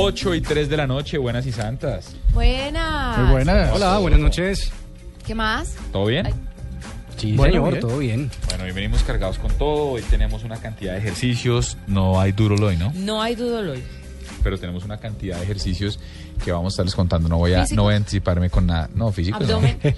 8 y 3 de la noche, buenas y santas. Buenas. Muy buenas. Hola, buenas noches. ¿Qué más? ¿Todo bien? Ay. Sí, Bueno, señor, bien. todo bien. Bueno, hoy venimos cargados con todo, hoy tenemos una cantidad de ejercicios, no hay duro hoy, ¿no? No hay duda hoy. Pero tenemos una cantidad de ejercicios que vamos a estarles contando, no voy a, no voy a anticiparme con nada, no, físico. Abdomen.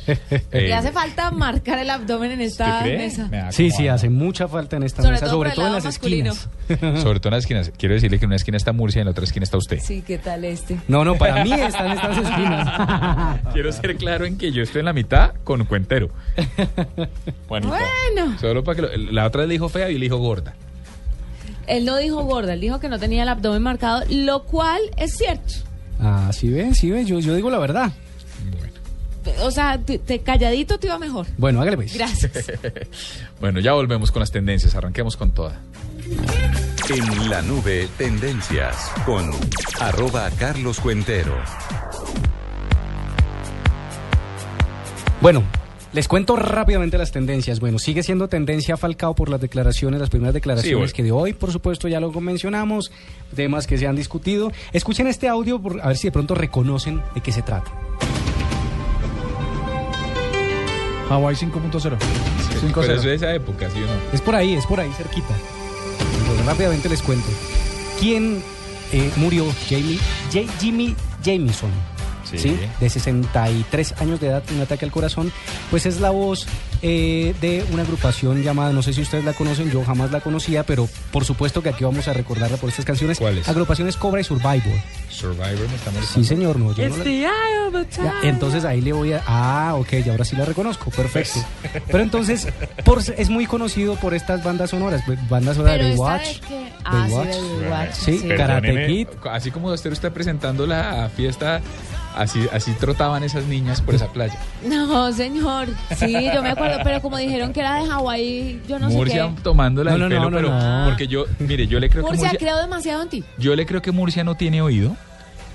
Eh, Le hace falta marcar el abdomen en esta mesa. Sí, sí, hace mucha falta en esta Sobre mesa, todo sobre todo en las masculino. esquinas. Sobre todo en las esquinas. Quiero decirle que en una esquina está Murcia y en la otra esquina está usted. Sí, ¿qué tal este? No, no, para mí están estas esquinas. Quiero ser claro en que yo estoy en la mitad con cuentero. Juanita. Bueno. Solo para que lo- la otra le dijo fea y le dijo gorda. Él no dijo gorda, él dijo que no tenía el abdomen marcado, lo cual es cierto. Ah, sí ven, sí ven, yo, yo digo la verdad. Bueno. O sea, te, te- calladito te iba mejor. Bueno, hágale pues. Gracias. Bueno, ya volvemos con las tendencias, arranquemos con toda. En la nube, tendencias con arroba Carlos Cuentero. Bueno, les cuento rápidamente las tendencias. Bueno, sigue siendo tendencia Falcao por las declaraciones, las primeras declaraciones Sí, bueno. que de hoy, por supuesto, ya lo mencionamos, temas que se han discutido. Escuchen este audio por- a ver si de pronto reconocen de qué se trata. Hawaii 5.0. Pero eso es de esa época, ¿sí o no? Es por ahí, es por ahí, cerquita. Bueno, rápidamente les cuento. ¿Quién eh, murió? Jamie, J- Jimmy Jamison. Sí. Sí. De 63 años de edad, un ataque al corazón. Pues es la voz eh, de una agrupación llamada, no sé si ustedes la conocen, yo jamás la conocía, pero por supuesto que aquí vamos a recordarla por estas canciones. ¿Cuál es? Agrupaciones Cobra y Survivor. Survivor me está Sí, molestando. señor, no. yo no la- the eye of ya, tiger. entonces ahí le voy a. Ah, ok, y ahora sí la reconozco, perfecto. Pero entonces, por, es muy conocido por estas bandas sonoras, pues, bandas sonoras de que... Ah, sí, Baywatch. Sí, sí. Karate Kid. Así como usted está presentando la fiesta, así, así trotaban esas niñas por esa playa. No, señor. Sí, yo me acuerdo, pero como dijeron que era de Hawái, yo no Murcia sé qué. tomándola No, el no, pelo, no, no, pero no. porque yo, mire, yo le creo que Murcia, Murcia, creo demasiado en ti. yo le creo que Murcia no tiene oído,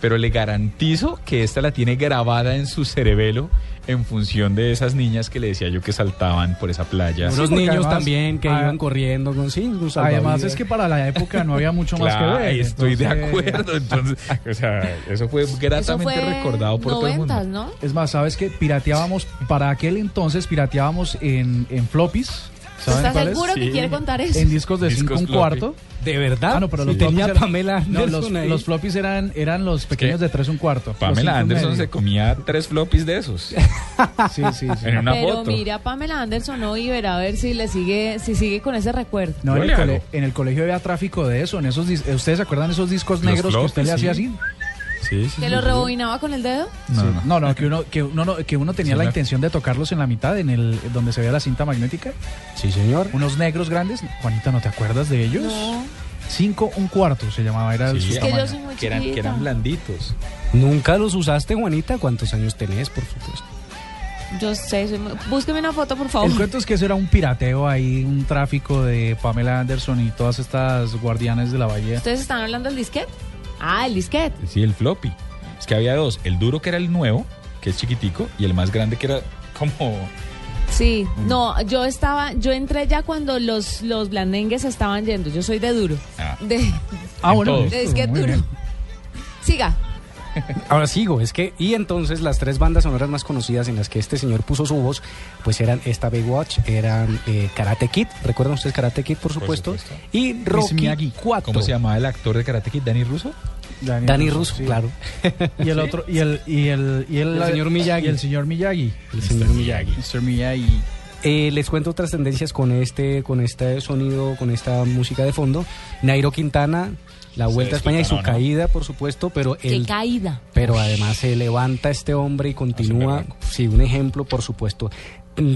pero le garantizo que esta la tiene grabada en su cerebelo en función de esas niñas que le decía yo que saltaban por esa playa. Unos niños además- también que ah, iban corriendo con sí, Además es que para la época no había mucho más que ver. estoy de acuerdo. Entonces, o sea, eso fue Eso gratamente fue recordado por todo el mundo. ¿no? Es más, ¿sabes qué? Pirateábamos, para aquel entonces pirateábamos en, en floppies. ¿Saben ¿Estás seguro Sí. que quiere contar eso? En discos de Discos 5 un cuarto. ¿De verdad? Ah, no, pero Sí, los tenía eran- Pamela No, los, Anderson ahí. los floppies eran, eran los pequeños de 3 un cuarto. Pamela Anderson se comía tres floppies de esos Sí, sí, sí. en una Pero foto. mira, Pamela Anderson hoy y verá a ver si le sigue, si sigue con ese recuerdo. No, en el, cole- en el colegio había tráfico de eso. En esos ¿Ustedes se acuerdan de esos discos Los negros que usted floppies, le hacía sí. así? Sí, sí, ¿Que sí, lo sí. rebobinaba con el dedo? No, no. No, no, que uno, que uno, no- que uno tenía Sí, la intención de tocarlos en la mitad, en el donde se veía la cinta magnética. Sí, señor. Unos negros grandes. Juanita, ¿no te acuerdas de ellos? No. Cinco un cuarto se llamaba, era Sí, su es que yo soy muy Que eran, que eran blanditos. ¿Nunca los usaste, Juanita? ¿Cuántos años tenés, por supuesto? Yo sé, soy muy- búsqueme una foto, por favor. El cuento es que eso era un pirateo ahí, un tráfico de Pamela Anderson y todas estas guardianes de la bahía. ¿Ustedes están hablando del disquete? Ah, el disquete. Sí, el floppy. Es que había dos. El duro que era el nuevo, que es chiquitico, y el más grande que era como... Sí, no, yo estaba, yo entré ya cuando los, los blandengues estaban yendo. Yo soy de duro. Ah. De, Ah, bueno, de disquete duro. bien. Siga. Ahora sigo, es que, y entonces las tres bandas sonoras más conocidas en las que este señor puso su voz, pues eran esta Baywatch, eran eh, Karate Kid, ¿recuerdan ustedes Karate Kid, por supuesto? supuesto. Y Rocky Miyagi. 4. ¿Cómo se llamaba el actor de Karate Kid? ¿Danny Russo? Dani, Danny Russo, sí. claro. Y el otro, y el, y el, y el, El señor Miyagi. Y el señor Miyagi. El señor Miyagi. Mr. Miyagi. Eh, les cuento otras tendencias con este, con este sonido, con esta música de fondo. Nairo Quintana, la vuelta a España y su caída, por supuesto, pero Qué él, caída. pero además se levanta este hombre y continúa. Sí, un ejemplo, por supuesto.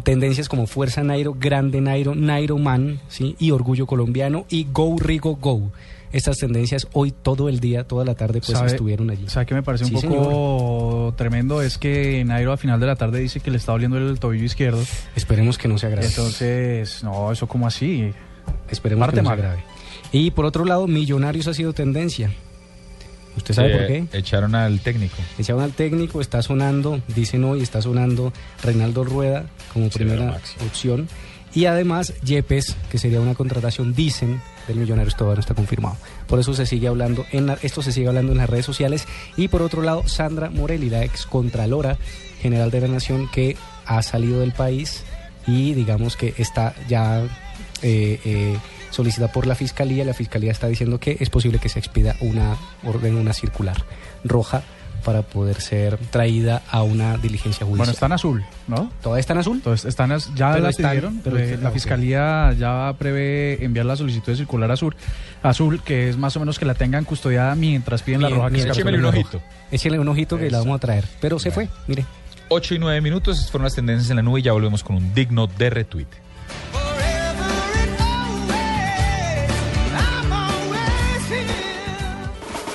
Tendencias como Fuerza Nairo, Grande Nairo, Nairo Man, ¿sí? y Orgullo Colombiano y Go Rigo Go. estas tendencias. Hoy todo el día, toda la tarde, pues ¿Sabe- estuvieron allí. ¿Sabe qué me parece un poco tremendo? Es que Nairo a final de la tarde dice que le está doliendo el tobillo izquierdo. Esperemos que no sea grave. Entonces, no, eso como así. Esperemos parte que no sea grave. Y por otro lado, Millonarios ha sido tendencia. ¿Usted sabe Eh, por qué? Echaron al técnico. Echaron al técnico, está sonando, dicen hoy, está sonando Reinaldo Rueda como primera opción. Y además Yepes, que sería una contratación, dicen, del Millonarios todavía no está confirmado. Por eso se sigue hablando, en la- esto se sigue hablando en las redes sociales. Y por otro lado, Sandra Morelli, la ex contralora general de la Nación, que ha salido del país y digamos que está ya eh, eh, solicitada por la Fiscalía. La Fiscalía está diciendo que es posible que se expida una orden, una circular roja para poder ser traída a una diligencia judicial. Bueno, está en azul, ¿no? ¿Todavía está en azul? Entonces, están, ya Pero la están- pidieron, pero eh, están- la fiscalía ya prevé enviar la solicitud de circular azul, azul, que es más o menos que la tengan custodiada mientras piden la Bien, roja que Échemele un ojito. Échale un ojito que la vamos a traer. Pero se fue, mire. 8 y 9 minutos, estas fueron las tendencias en la nube y ya volvemos con un digno de retweet.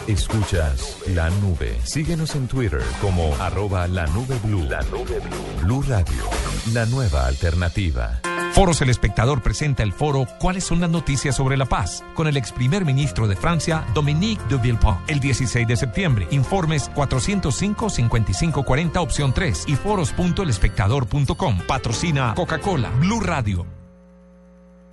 Escuchas la nube. Síguenos en Twitter como arroba la nube blue. La nube blue. Blue Radio. La nueva alternativa. Foros El Espectador presenta el foro ¿Cuáles son las noticias sobre la paz? con el ex primer ministro de Francia, Dominique de Villepin, el 16 de septiembre. Informes 405-5540 opción 3 y foros.elespectador.com. Patrocina Coca-Cola, Blue Radio.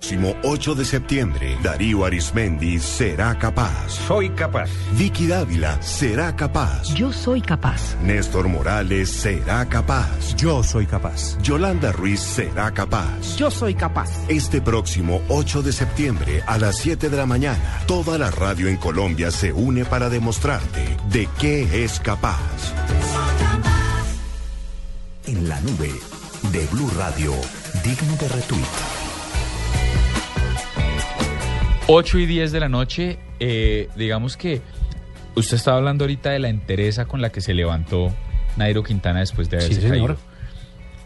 Próximo 8 de septiembre, Darío Arismendi será capaz. Soy capaz. Vicky Dávila será capaz. Yo soy capaz. Néstor Morales será capaz. Yo soy capaz. Yolanda Ruiz será capaz. Yo soy capaz. Este próximo 8 de septiembre a las 7 de la mañana, toda la radio en Colombia se une para demostrarte de qué es capaz. En la nube de Blue Radio, digno de retweet. 8 y 10 de la noche, eh, digamos que usted estaba hablando ahorita de la entereza con la que se levantó Nairo Quintana después de haberse Sí, señor. caído.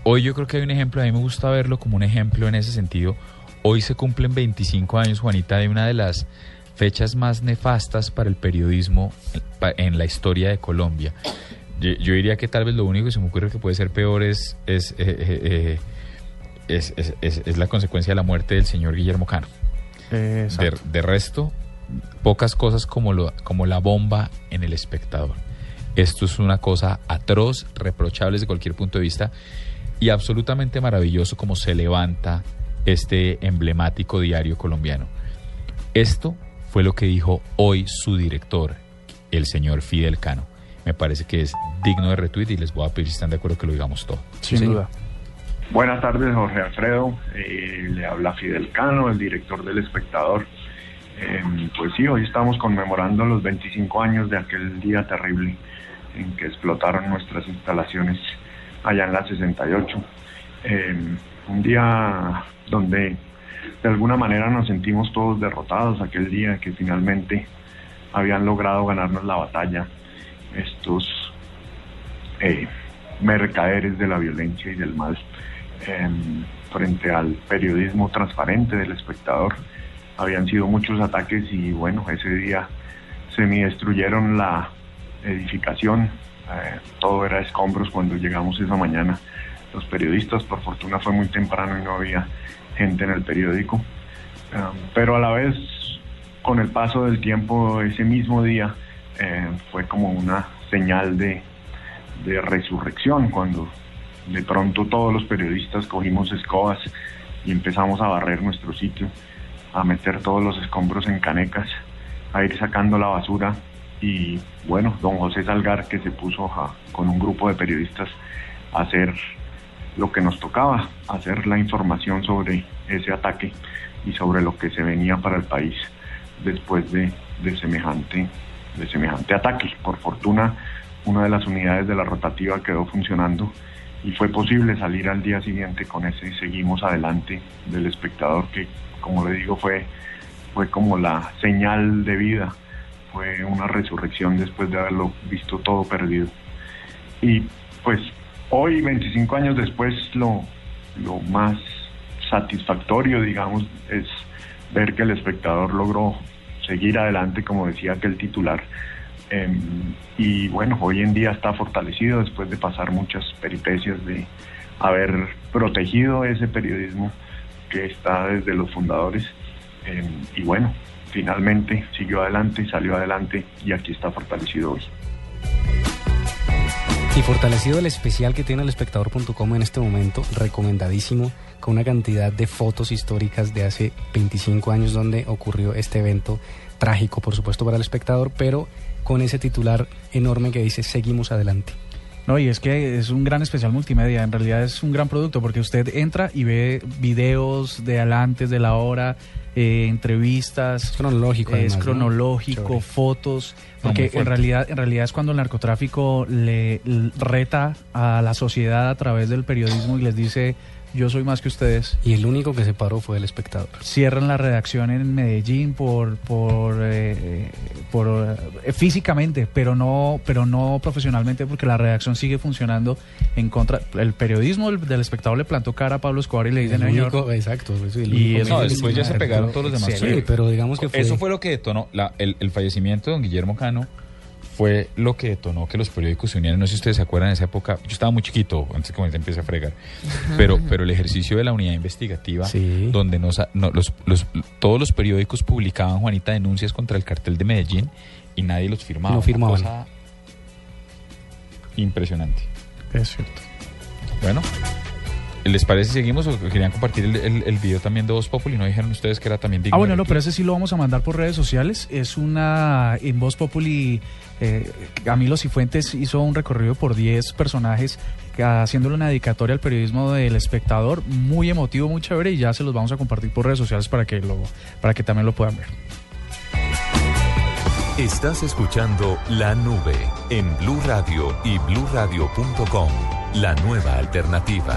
Hoy yo creo que hay un ejemplo, a mí me gusta verlo como un ejemplo en ese sentido. Hoy se cumplen 25 años, Juanita, de una de las fechas más nefastas para el periodismo en, la historia de Colombia. Yo, yo diría que tal vez lo único que se me ocurre que puede ser peor es, es, eh, eh, eh, es, es- es- es la consecuencia de la muerte del señor Guillermo Cano. Eh, De, resto, pocas cosas como, lo, como la bomba en el espectador. Esto es una cosa atroz, reprochable desde cualquier punto de vista y absolutamente maravilloso como se levanta este emblemático diario colombiano. Esto fue lo que dijo hoy su director, el señor Fidel Cano. Me parece que es digno de retweet y les voy a pedir si están de acuerdo que lo digamos todo. Sin señor. duda. Buenas tardes, Jorge Alfredo. Eh, le habla Fidel Cano, el director del Espectador. Eh, pues sí, hoy estamos conmemorando los 25 años de aquel día terrible en que explotaron nuestras instalaciones allá en la 68. Eh, un día donde de alguna manera nos sentimos todos derrotados, aquel día que finalmente habían logrado ganarnos la batalla estos eh, mercaderes de la violencia y del mal frente al periodismo transparente del espectador. Habían sido muchos ataques y bueno, ese día semidestruyeron la edificación. eh, todo era escombros cuando llegamos esa mañana. Los periodistas, por fortuna, fue muy temprano y no había gente en el periódico. Em, pero a la vez, con el paso del tiempo, ese mismo día eh, fue como una señal de, de resurrección cuando de pronto todos los periodistas cogimos escobas y empezamos a barrer nuestro sitio, a meter todos los escombros en canecas, a ir sacando la basura y bueno, don José Salgar que se puso con un grupo de periodistas a hacer lo que nos tocaba, hacer la información sobre ese ataque y sobre lo que se venía para el país después de, de semejante de semejante ataque. Por fortuna, una de las unidades de la rotativa quedó funcionando y fue posible salir al día siguiente con ese seguimos adelante del espectador que, como le digo, fue, fue como la señal de vida, fue una resurrección después de haberlo visto todo perdido. Y pues hoy, 25 años después, lo, lo más satisfactorio, digamos, es ver que el espectador logró seguir adelante, como decía aquel titular. Em, y bueno, hoy en día está fortalecido después de pasar muchas peripecias de haber protegido ese periodismo que está desde los fundadores. Em, y bueno, finalmente siguió adelante, salió adelante y aquí está fortalecido hoy. Y fortalecido el especial que tiene el espectador.com en este momento, recomendadísimo, con una cantidad de fotos históricas de hace 25 años donde ocurrió este evento trágico, por supuesto, para el espectador, pero con ese titular enorme que dice seguimos adelante. No, y es que es un gran especial multimedia, en realidad es un gran producto porque usted entra y ve videos de adelante, de la hora, eh, entrevistas. Es cronológico. Es además, ¿no? cronológico, fotos, porque en realidad, en realidad es cuando el narcotráfico le reta a la sociedad a través del periodismo y les dice yo soy más que ustedes. Y el único que se paró fue el espectador. Cierran la redacción en Medellín por por eh, por eh, físicamente, pero no pero no profesionalmente porque la redacción sigue funcionando en contra el periodismo del, del espectador le plantó cara a Pablo Escobar y le dice El "Señor, único- exacto. es el Y único eso- No, después ya se pegaron todos los demás. Sí, Sí, pero digamos que fue... Eso fue lo que detonó la- el, el fallecimiento de don Guillermo Cano. Fue lo que detonó que los periódicos se unieran. No sé si ustedes se acuerdan de esa época. Yo estaba muy chiquito antes que se empiece a fregar. Pero, pero el ejercicio de la unidad investigativa, Sí. donde nos, no, los, los- todos los periódicos publicaban, Juanita, denuncias contra el cartel de Medellín y nadie los firmaba. No Una firmaban. cosa impresionante. es cierto. Bueno, ¿les parece si seguimos o querían compartir el, el, el video también de Voz Populi? ¿No dijeron ustedes que era también digno Ah, bueno, de no, pero ese sí lo vamos a mandar por redes sociales. Es una. En Voz Populi, eh, Camilo Cifuentes hizo un recorrido por 10 personajes haciéndole una dedicatoria al periodismo del espectador. Muy emotivo, muy chévere. Y ya se los vamos a compartir por redes sociales para que, lo, para que también lo puedan ver. Estás escuchando La Nube en Blue Radio y bluradio.com. La nueva alternativa.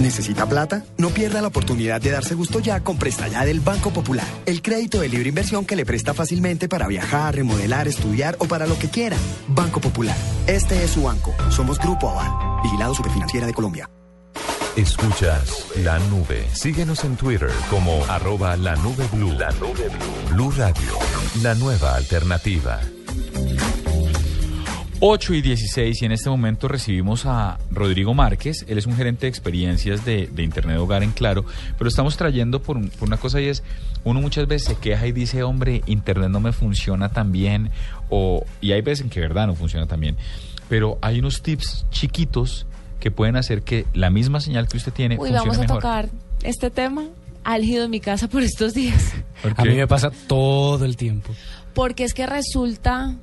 ¿Necesita plata? No pierda la oportunidad de darse gusto ya con Presta Ya del Banco Popular. El crédito de libre inversión que le presta fácilmente para viajar, remodelar, estudiar o para lo que quiera. Banco Popular. Este es su banco. Somos Grupo Aval. Vigilado Superfinanciera de Colombia. Escuchas La Nube. Síguenos en Twitter como arroba la nube blue. La nube blue. Blue Radio. La nueva alternativa. 8 y 16 y en este momento recibimos a Rodrigo Márquez, él es un gerente de experiencias de, de Internet Hogar en Claro, pero estamos trayendo por, un- por una cosa y es, uno muchas veces se queja y dice, hombre, Internet no me funciona tan bien, o, y hay veces en que verdad no funciona tan bien, pero hay unos tips chiquitos que pueden hacer que la misma señal que usted tiene Uy, funcione vamos a mejor. tocar este tema álgido en mi casa por estos días. ¿Por A mí me pasa todo el tiempo. Porque es que resulta.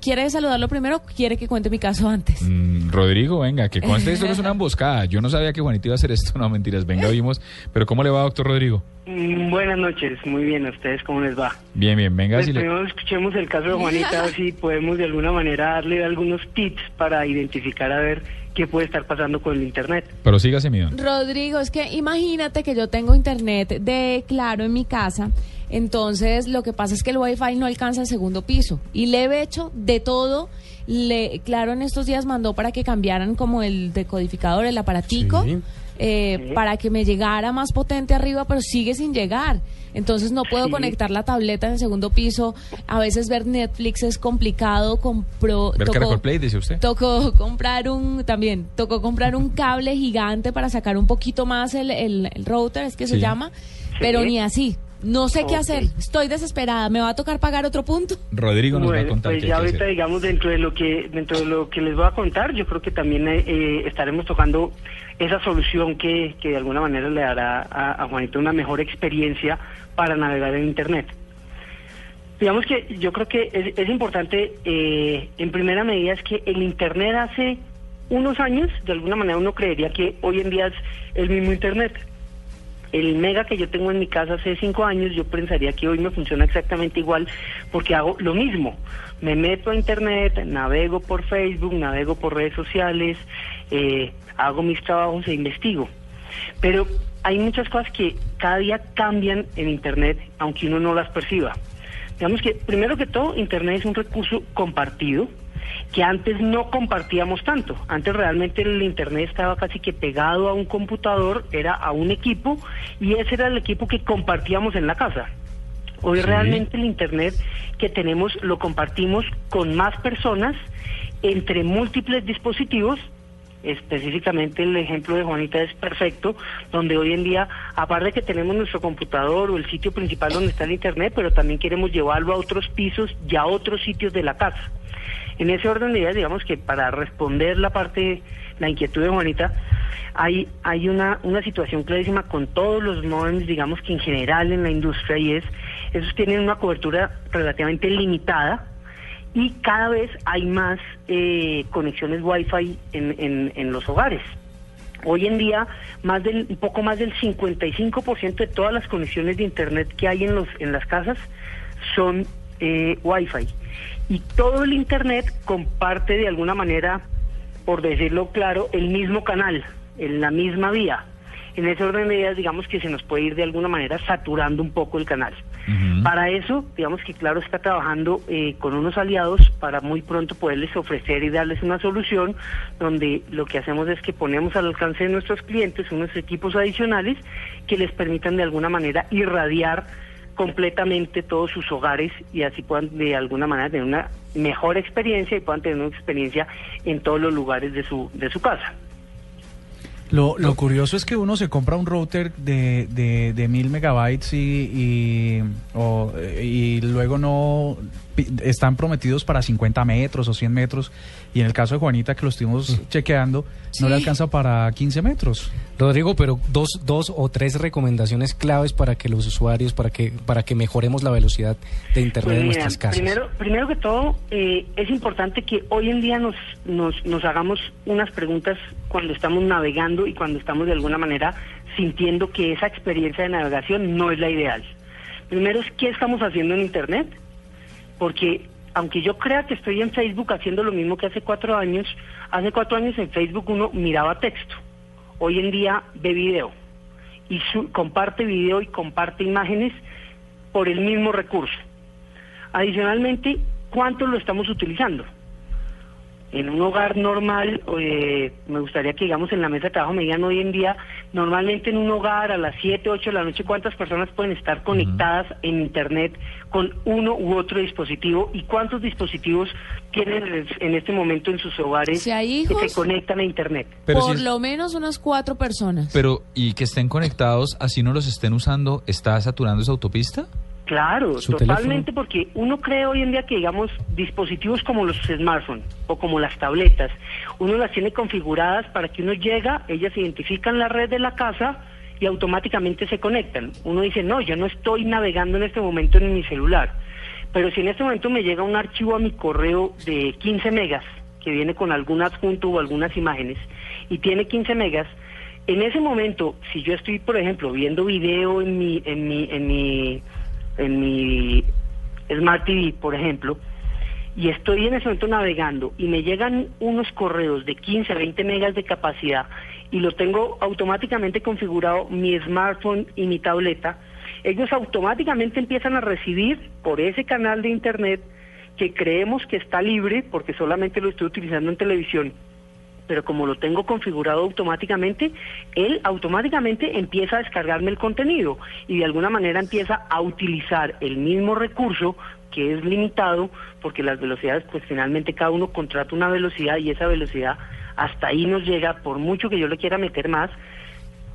¿Quiere saludarlo primero o quiere que cuente mi caso antes? Mm, Rodrigo, venga, que conste esto no es una emboscada. Yo no sabía que Juanito iba a hacer esto, no mentiras. Venga, vimos. Pero ¿cómo le va, doctor Rodrigo? Mm, Buenas noches, muy bien, ¿a ustedes cómo les va? Bien, bien, venga. Pues si le- primero escuchemos el caso de Juanita, a ver si podemos de alguna manera darle algunos tips para identificar a ver qué puede estar pasando con el Internet. Pero sígase, mi don. Rodrigo, es que imagínate que yo tengo internet de claro en mi casa. Entonces, lo que pasa es que el wifi no alcanza el segundo piso. Y le he hecho de todo. Le, claro, en estos días mandó para que cambiaran como el decodificador, el aparatico, Sí. Eh, para que me llegara más potente arriba, pero sigue sin llegar. Entonces no puedo Sí. conectar la tableta en el segundo piso. A veces ver Netflix es complicado. Compró, Ver tocó- Caracol Play, dice usted. Tocó comprar un, también, tocó comprar un cable gigante para sacar un poquito más el, el- el router, es que se Sí. llama, pero ni así. No sé qué hacer. Estoy desesperada. ¿Me va a tocar pagar otro punto? Rodrigo nos va a contar pues qué hay ya que ahorita hacer. digamos dentro de lo que dentro de lo que les voy a contar, yo creo que también eh, eh, estaremos tocando esa solución que, que de alguna manera le dará a, a Juanito una mejor experiencia para navegar en internet. Digamos que yo creo que es, es importante eh, en primera medida es que el internet hace unos años, de alguna manera uno creería que hoy en día es el mismo internet. El mega que yo tengo en mi casa hace cinco años, yo pensaría que hoy me funciona exactamente igual porque hago lo mismo. Me meto a internet, navego por Facebook, navego por redes sociales, eh, hago mis trabajos e investigo. Pero hay muchas cosas que cada día cambian en internet, aunque uno no las perciba. Digamos que, primero que todo, internet es un recurso compartido que antes no compartíamos tanto. Antes realmente el internet estaba casi que pegado a un computador, era a un equipo y ese era el equipo que compartíamos en la casa. Hoy realmente el internet que tenemos lo compartimos con más personas entre múltiples dispositivos específicamente el ejemplo de Juanita es perfecto, donde hoy en día, aparte de que tenemos nuestro computador o el sitio principal donde está el Internet, pero también queremos llevarlo a otros pisos y a otros sitios de la casa. En ese orden de ideas, digamos que para responder la parte, la inquietud de Juanita, hay, hay una, una situación clarísima con todos los modems, digamos que en general en la industria, y es, esos tienen una cobertura relativamente limitada, y cada vez hay más eh, conexiones Wi-Fi en, en, en los hogares. Hoy en día, más del, un poco más del 55% de todas las conexiones de Internet que hay en, los, en las casas son eh, Wi-Fi. Y todo el Internet comparte de alguna manera, por decirlo claro, el mismo canal, en la misma vía. En ese orden de ideas, digamos que se nos puede ir de alguna manera saturando un poco el canal. Para eso, digamos que Claro está trabajando eh, con unos aliados para muy pronto poderles ofrecer y darles una solución donde lo que hacemos es que ponemos al alcance de nuestros clientes unos equipos adicionales que les permitan de alguna manera irradiar completamente todos sus hogares y así puedan de alguna manera tener una mejor experiencia y puedan tener una experiencia en todos los lugares de su, de su casa. Lo, lo curioso es que uno se compra un router de, de, de mil megabytes y, y, o, y luego no están prometidos para 50 metros o 100 metros y en el caso de Juanita que lo estuvimos chequeando no le alcanza para 15 metros. Rodrigo, pero dos, dos o tres recomendaciones claves para que los usuarios, para que, para que mejoremos la velocidad de Internet Pues en mira, nuestras casas. Primero, primero que todo, eh, es importante que hoy en día nos, nos, nos hagamos unas preguntas cuando estamos navegando y cuando estamos de alguna manera sintiendo que esa experiencia de navegación no es la ideal. Primero es qué estamos haciendo en Internet, porque aunque yo crea que estoy en Facebook haciendo lo mismo que hace cuatro años, hace cuatro años en Facebook uno miraba texto, hoy en día ve video y comparte video y comparte imágenes por el mismo recurso. Adicionalmente, ¿cuánto lo estamos utilizando? En un hogar normal, eh, me gustaría que digamos en la mesa de trabajo me digan hoy en día, normalmente en un hogar a las 7, 8 de la noche, ¿cuántas personas pueden estar conectadas en Internet con uno u otro dispositivo? ¿Y cuántos dispositivos tienen en- este momento en sus hogares Si hay que hijos- se conectan a Internet? Pero Por si es- lo menos unas cuatro personas. Pero, ¿y que estén conectados, así no los estén usando, está saturando esa autopista? Claro, ¿Su totalmente, porque uno cree hoy en día que, digamos, dispositivos como los smartphones o como las tabletas, uno las tiene configuradas para que uno llega, ellas identifican la red de la casa y automáticamente se conectan. Uno dice, no, yo no estoy navegando en este momento en mi celular, pero si en este momento me llega un archivo a mi correo de 15 megas, que viene con algún adjunto o algunas imágenes, y tiene 15 megas, en ese momento, si yo estoy, por ejemplo, viendo video en mi, en mi, en mi, en mi Smart TV, por ejemplo, y estoy en ese momento navegando y me llegan unos correos de 15 a 20 megas de capacidad y lo tengo automáticamente configurado mi smartphone y mi tableta, ellos automáticamente empiezan a recibir por ese canal de internet que creemos que está libre porque solamente lo estoy utilizando en televisión pero como lo tengo configurado automáticamente, él automáticamente empieza a descargarme el contenido y de alguna manera empieza a utilizar el mismo recurso que es limitado, porque las velocidades, pues finalmente cada uno contrata una velocidad y esa velocidad hasta ahí nos llega, por mucho que yo le quiera meter más,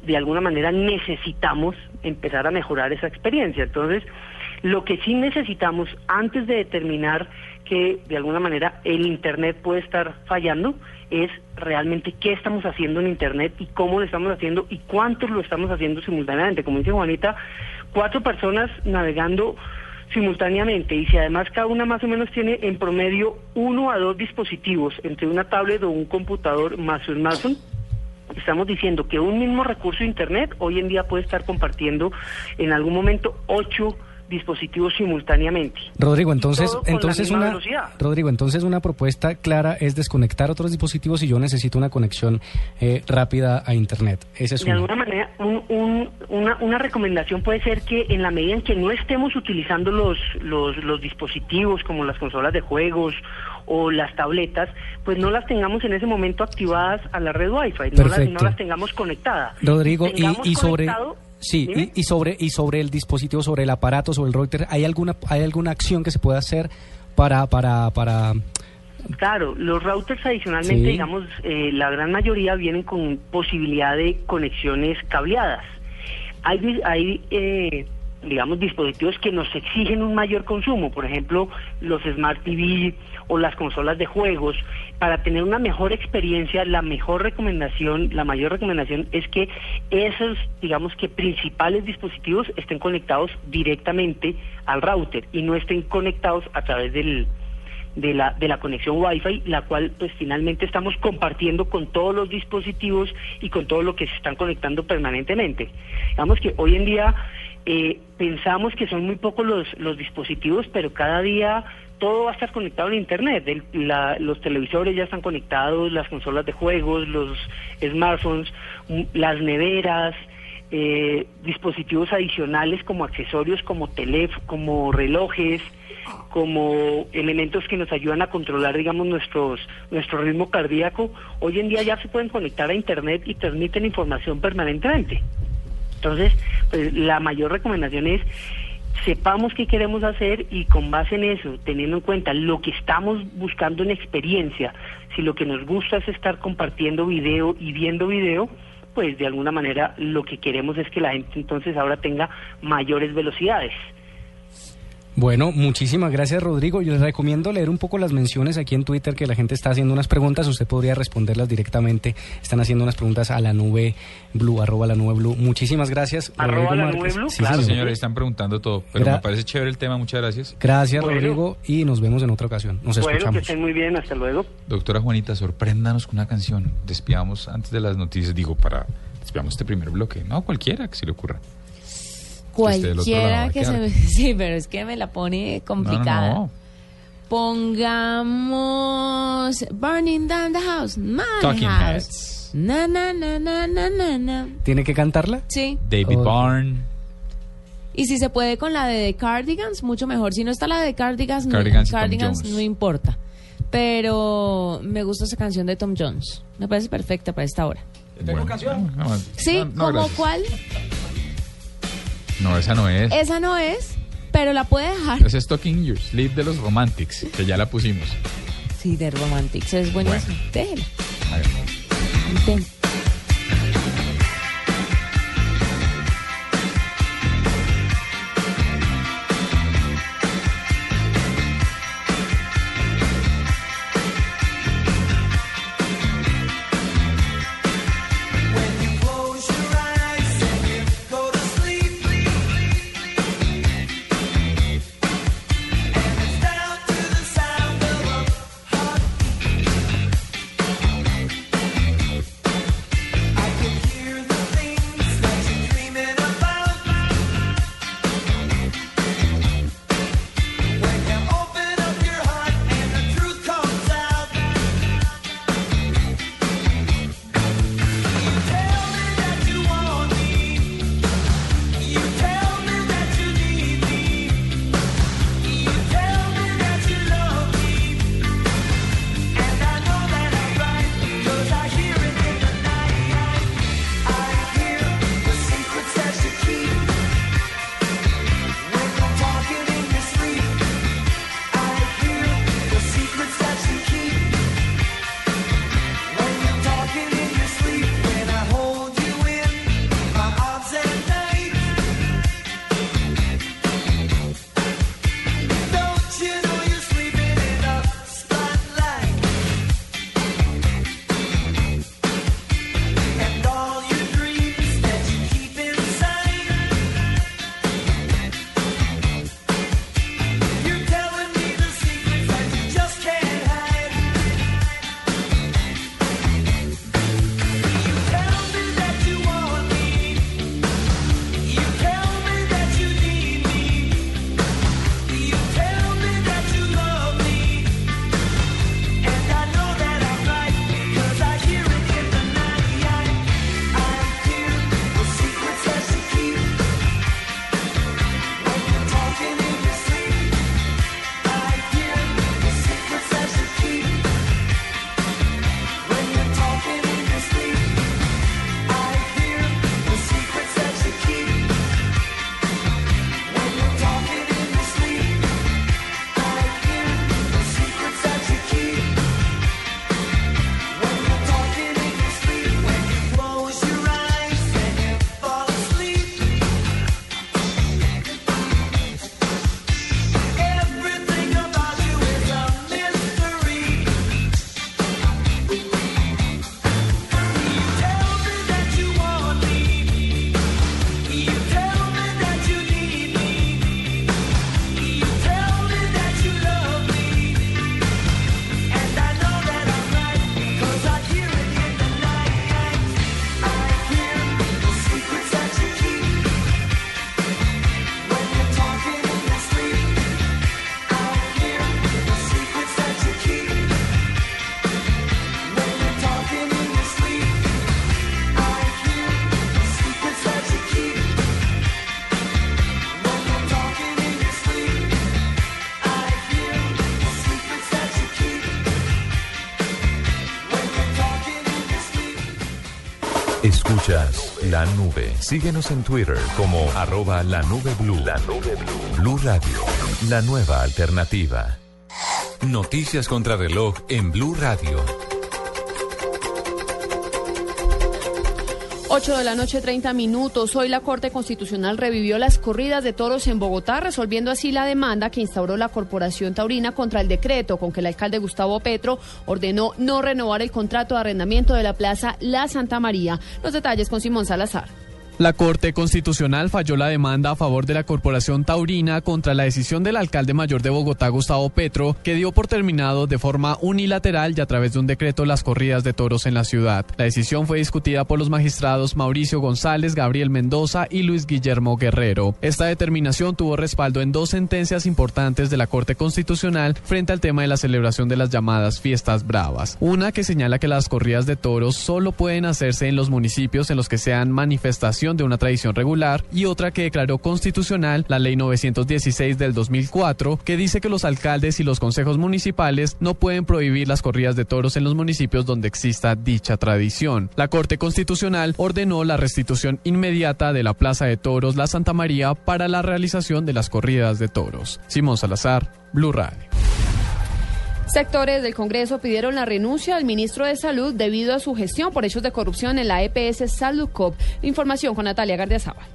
de alguna manera necesitamos empezar a mejorar esa experiencia. Entonces, lo que sí necesitamos antes de determinar que de alguna manera el Internet puede estar fallando es realmente qué estamos haciendo en Internet y cómo lo estamos haciendo y cuántos lo estamos haciendo simultáneamente. Como dice Juanita, cuatro personas navegando simultáneamente y si además cada una más o menos tiene en promedio uno a dos dispositivos entre una tablet o un computador más su smartphone, estamos diciendo que un mismo recurso de Internet hoy en día puede estar compartiendo en algún momento ocho dispositivos simultáneamente. Rodrigo, entonces, entonces una velocidad. Rodrigo, entonces una propuesta clara es desconectar otros dispositivos y yo necesito una conexión eh, rápida a internet. Es De una. alguna manera, un- un- una, una recomendación puede ser que en la medida en que no estemos utilizando los, los, los dispositivos como las consolas de juegos o las tabletas, pues no las tengamos en ese momento activadas a la red Wi-Fi, no las, no las tengamos conectadas. Rodrigo, y sobre sí, y, y sobre y sobre el dispositivo, sobre el aparato, sobre el router, ¿hay alguna hay alguna acción que se pueda hacer para para para Claro, los routers adicionalmente, Sí. digamos, eh, la gran mayoría vienen con posibilidad de conexiones cableadas. Hay, hay eh, digamos, dispositivos que nos exigen un mayor consumo, por ejemplo, los Smart TV o las consolas de juegos. Para tener una mejor experiencia, la mejor recomendación, la mayor recomendación es que esos, digamos que principales dispositivos estén conectados directamente al router y no estén conectados a través del, de la, de la conexión Wi-Fi, la cual pues finalmente estamos compartiendo con todos los dispositivos y con todo lo que se están conectando permanentemente. Digamos que hoy en día eh, pensamos que son muy pocos los, los dispositivos, pero cada día todo va a estar conectado a Internet. La- los televisores ya están conectados, las consolas de juegos, los smartphones, mm, las neveras, eh, dispositivos adicionales como accesorios, como teléfono, como relojes, como elementos que nos ayudan a controlar, digamos, nuestros nuestro ritmo cardíaco. Hoy en día ya se pueden conectar a Internet y transmiten información permanentemente. Entonces, pues, la mayor recomendación es sepamos qué queremos hacer y con base en eso, teniendo en cuenta lo que estamos buscando en experiencia, si lo que nos gusta es estar compartiendo video y viendo video, pues de alguna manera lo que queremos es que la gente entonces ahora tenga mayores velocidades. Bueno, muchísimas gracias Rodrigo. Yo les recomiendo leer un poco las menciones aquí en Twitter que la gente está haciendo unas preguntas. Usted podría responderlas directamente. Están haciendo unas preguntas a la nube blue, arroba la nube blue. Muchísimas gracias. Arroba Rodrigo la nube blue, Sí, Claro, señor. señores, están preguntando todo, pero Gra- me parece chévere el tema, muchas gracias. Gracias Bueno. Rodrigo y nos vemos en otra ocasión. Nos bueno, que escuchamos. estén muy bien, hasta luego. Doctora Juanita, sorpréndanos con una canción. Despidamos antes de las noticias, digo, para despidamos este primer bloque. No, cualquiera que se le ocurra. Este del otro lado va Cualquiera que se. Sí, pero es que me la pone complicada. No, no, no. Pongamos Burning Down the House, My Talking House. Na, na, na, na, na, na, na. ¿Tiene que cantarla? Sí. David Oh. Byrne. Y si se puede con la de The Cardigans, mucho mejor. Si no está la de Cardigans, no- Cardigans Tom Cardigans no importa. Pero me gusta esa canción de Tom Jones. Me parece perfecta para esta hora. ¿Tengo canción? No, Sí, no, no, ¿como gracias. cuál? No, esa no es. Esa no es, pero la puede dejar. Esa es Talking Years, Sleep de los Romantics, que ya la pusimos. Sí, de Romantics, es buenísimo. Déjela. A ver. Intenta. Nube. Síguenos en Twitter como arroba la nube blue. La nube blue. Blue Radio, la nueva alternativa. Noticias contra reloj en Blue Radio. 8 de la noche, 30 minutos. Hoy la Corte Constitucional revivió las corridas de toros en Bogotá, resolviendo así la demanda que instauró la Corporación Taurina contra el decreto con que el alcalde Gustavo Petro ordenó no renovar el contrato de arrendamiento de la Plaza La Santa María. Los detalles con Simón Salazar. La Corte Constitucional falló la demanda a favor de la Corporación Taurina contra la decisión del alcalde mayor de Bogotá, Gustavo Petro, que dio por terminado de forma unilateral y a través de un decreto las corridas de toros en la ciudad. La decisión fue discutida por los magistrados Mauricio González, Gabriel Mendoza y Luis Guillermo Guerrero. Esta determinación tuvo respaldo en dos sentencias importantes de la Corte Constitucional frente al tema de la celebración de las llamadas fiestas bravas. Una que señala que las corridas de toros solo pueden hacerse en los municipios en los que sean de una tradición regular y otra que declaró constitucional la ley 916 del 2004 que dice que los alcaldes y los consejos municipales no pueden prohibir las corridas de toros en los municipios donde exista dicha tradición. La Corte Constitucional ordenó la restitución inmediata de la Plaza de Toros La Santa María para la realización de las corridas de toros. Simón Salazar, Blue Radio. Sectores del Congreso pidieron la renuncia al ministro de Salud debido a su gestión por hechos de corrupción en la EPS Saludcop. Información con Natalia Gardiazabal.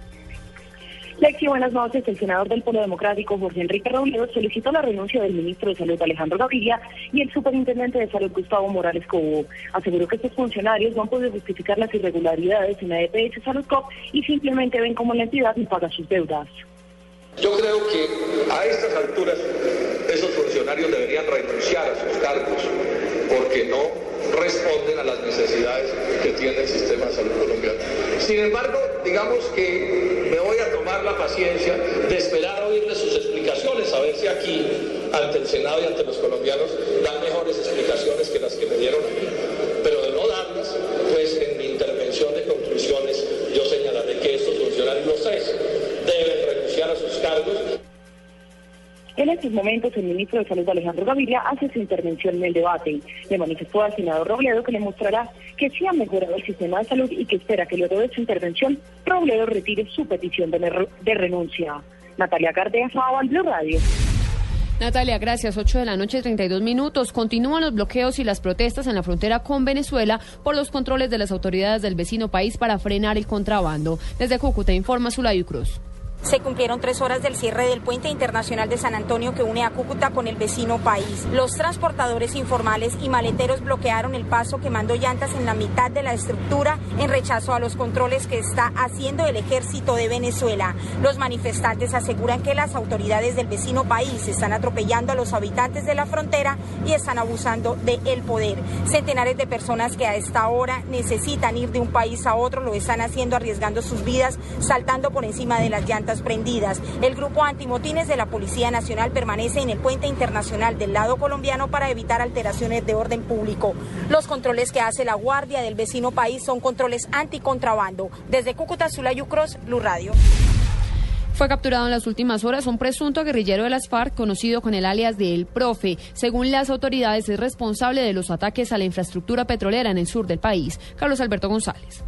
Lexi, buenas noches. El senador del Polo Democrático, Jorge Enrique Robledo, solicitó la renuncia del ministro de Salud, Alejandro Gaviria, y el superintendente de Salud, Gustavo Morales Cobo. Aseguró que estos funcionarios no han podido justificar las irregularidades en la EPS Saludcop y simplemente ven como la entidad no paga sus deudas. Yo creo que a estas alturas esos funcionarios deberían renunciar a sus cargos porque no responden a las necesidades que tiene el sistema de salud colombiano. Sin embargo, digamos que me voy a tomar la paciencia de esperar a oírles sus explicaciones, a ver si aquí, ante el Senado y ante los colombianos, dan mejores explicaciones que las que me dieron a mí. Pero de no darlas, pues en mi intervención de conclusiones yo señalaré que estos funcionarios, los tres, deben renunciar a sus cargos. En estos momentos, el ministro de Salud, Alejandro Gaviria, hace su intervención en el debate. Le manifestó al senador Robledo que le mostrará que sí ha mejorado el sistema de salud y que espera que luego de su intervención, Robledo retire su petición de, de renuncia. Natalia Gardea, al Blue Radio. Natalia, gracias. 8 de la noche, 32 minutos. Continúan los bloqueos y las protestas en la frontera con Venezuela por los controles de las autoridades del vecino país para frenar el contrabando. Desde Cúcuta informa Sulayu Cruz. Se cumplieron tres horas del cierre del puente internacional de San Antonio que une a Cúcuta con el vecino país. Los transportadores informales y maleteros bloquearon el paso quemando llantas en la mitad de la estructura en rechazo a los controles que está haciendo el ejército de Venezuela. Los manifestantes aseguran que las autoridades del vecino país están atropellando a los habitantes de la frontera y están abusando del el poder. Centenares de personas que a esta hora necesitan ir de un país a otro lo están haciendo arriesgando sus vidas, saltando por encima de las llantas prendidas. El grupo antimotines de la Policía Nacional permanece en el puente internacional del lado colombiano para evitar alteraciones de orden público. Los controles que hace la Guardia del vecino país son controles anticontrabando. Desde Cúcuta, Zulayu Cross, Blue Radio. Fue capturado en las últimas horas un presunto guerrillero de las FARC conocido con el alias de El Profe. Según las autoridades, es responsable de los ataques a la infraestructura petrolera en el sur del país. Carlos Alberto González.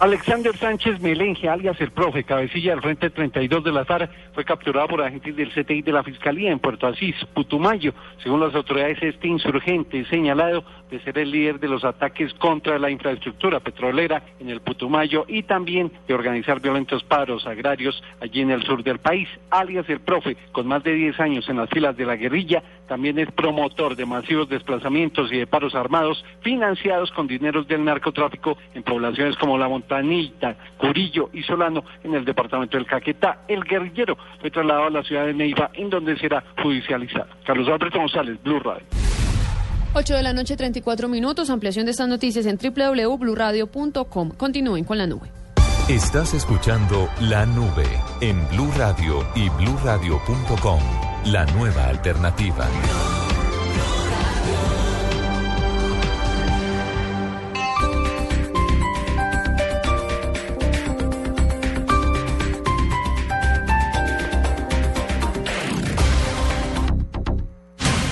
Alexander Sánchez Melenje, alias el profe, cabecilla del Frente 32 de la FARC, fue capturado por agentes del CTI de la Fiscalía en Puerto Asís, Putumayo. Según las autoridades, este insurgente señalado de ser el líder de los ataques contra la infraestructura petrolera en el Putumayo y también de organizar violentos paros agrarios allí en el sur del país. Alias el profe, con más de 10 años en las filas de la guerrilla, también es promotor de masivos desplazamientos y de paros armados financiados con dineros del narcotráfico en poblaciones como La Montanita, Curillo y Solano en el departamento del Caquetá. El guerrillero fue trasladado a la ciudad de Neiva en donde será judicializado. Carlos Alberto González, Blue Radio. 8 de la noche, 34 minutos. Ampliación de estas noticias en www.bluradio.com. Continúen con la nube. Estás escuchando La Nube en Blue Radio y bluradio.com. La nueva alternativa.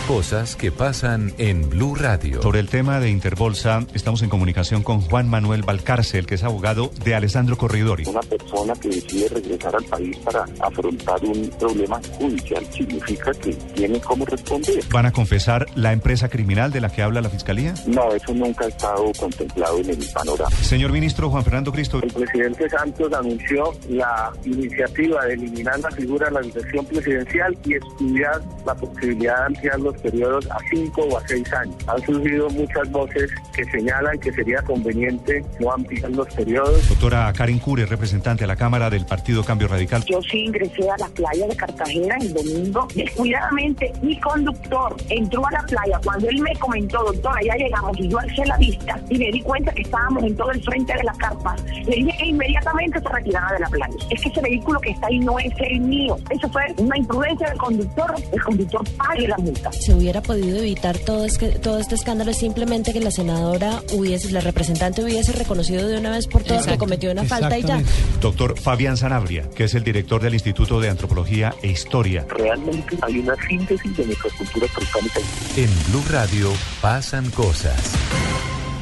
Cosas que pasan en Blue Radio. Sobre el tema de Interbolsa, estamos en comunicación con Juan Manuel Valcárcel, que es abogado de Alessandro Corridori. Una persona que decide regresar al país para afrontar un problema judicial significa que tiene cómo responder. ¿Van a confesar la empresa criminal de la que habla la Fiscalía? No, eso nunca ha estado contemplado en el panorama. Señor ministro Juan Fernando Cristo. El presidente Santos anunció la iniciativa de eliminar la figura de la sucesión presidencial y estudiar la posibilidad de ampliar los periodos a cinco o a seis años. Han surgido muchas voces que señalan que sería conveniente no ampliar los periodos. Doctora Karen Cure, representante de la Cámara del Partido Cambio Radical. Yo sí ingresé a la playa de Cartagena el domingo. Descuidadamente, mi conductor entró a la playa. Cuando él me comentó, doctora, ya llegamos, y yo alcé la vista y me di cuenta que estábamos en todo el frente de la carpa, le dije que inmediatamente se retirara de la playa. Es que ese vehículo que está ahí no es el mío. Eso fue una imprudencia del conductor. El conductor pague la multa. Se hubiera podido evitar todo, este todo este escándalo simplemente que la senadora hubiese, la representante hubiese reconocido de una vez por todas que cometió una falta y ya. Doctor Fabián Sanabria, que es el director del Instituto de Antropología e Historia. Realmente hay una síntesis de nuestra cultura prehispánica. En Blue Radio pasan cosas.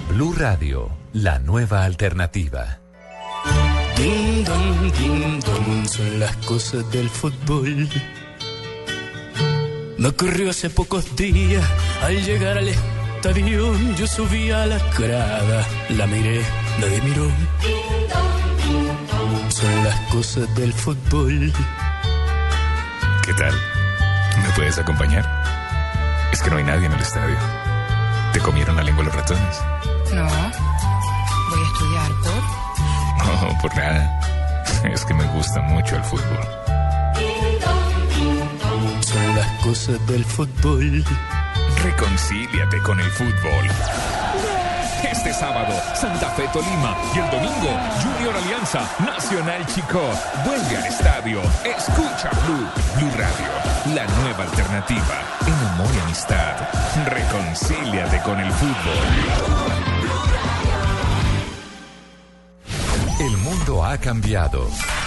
Blue Radio, la nueva alternativa. Ding dong, ding dong, son las cosas del fútbol. Me ocurrió hace pocos días al llegar al estadio. Yo subí a la grada, la miré, nadie miró. Son las cosas del fútbol. ¿Qué tal? ¿Me puedes acompañar? Es que no hay nadie en el estadio. ¿Te comieron la lengua los ratones? No, voy a estudiar por... No, por nada. Es que me gusta mucho el fútbol. Las cosas del fútbol. Reconcíliate con el fútbol. Este sábado, Santa Fe Tolima y el domingo, Junior Alianza Nacional Chico. Vuelve al estadio. Escucha Blue, Blue Radio, la nueva alternativa en amor y amistad. Reconcíliate con el fútbol. El mundo ha cambiado.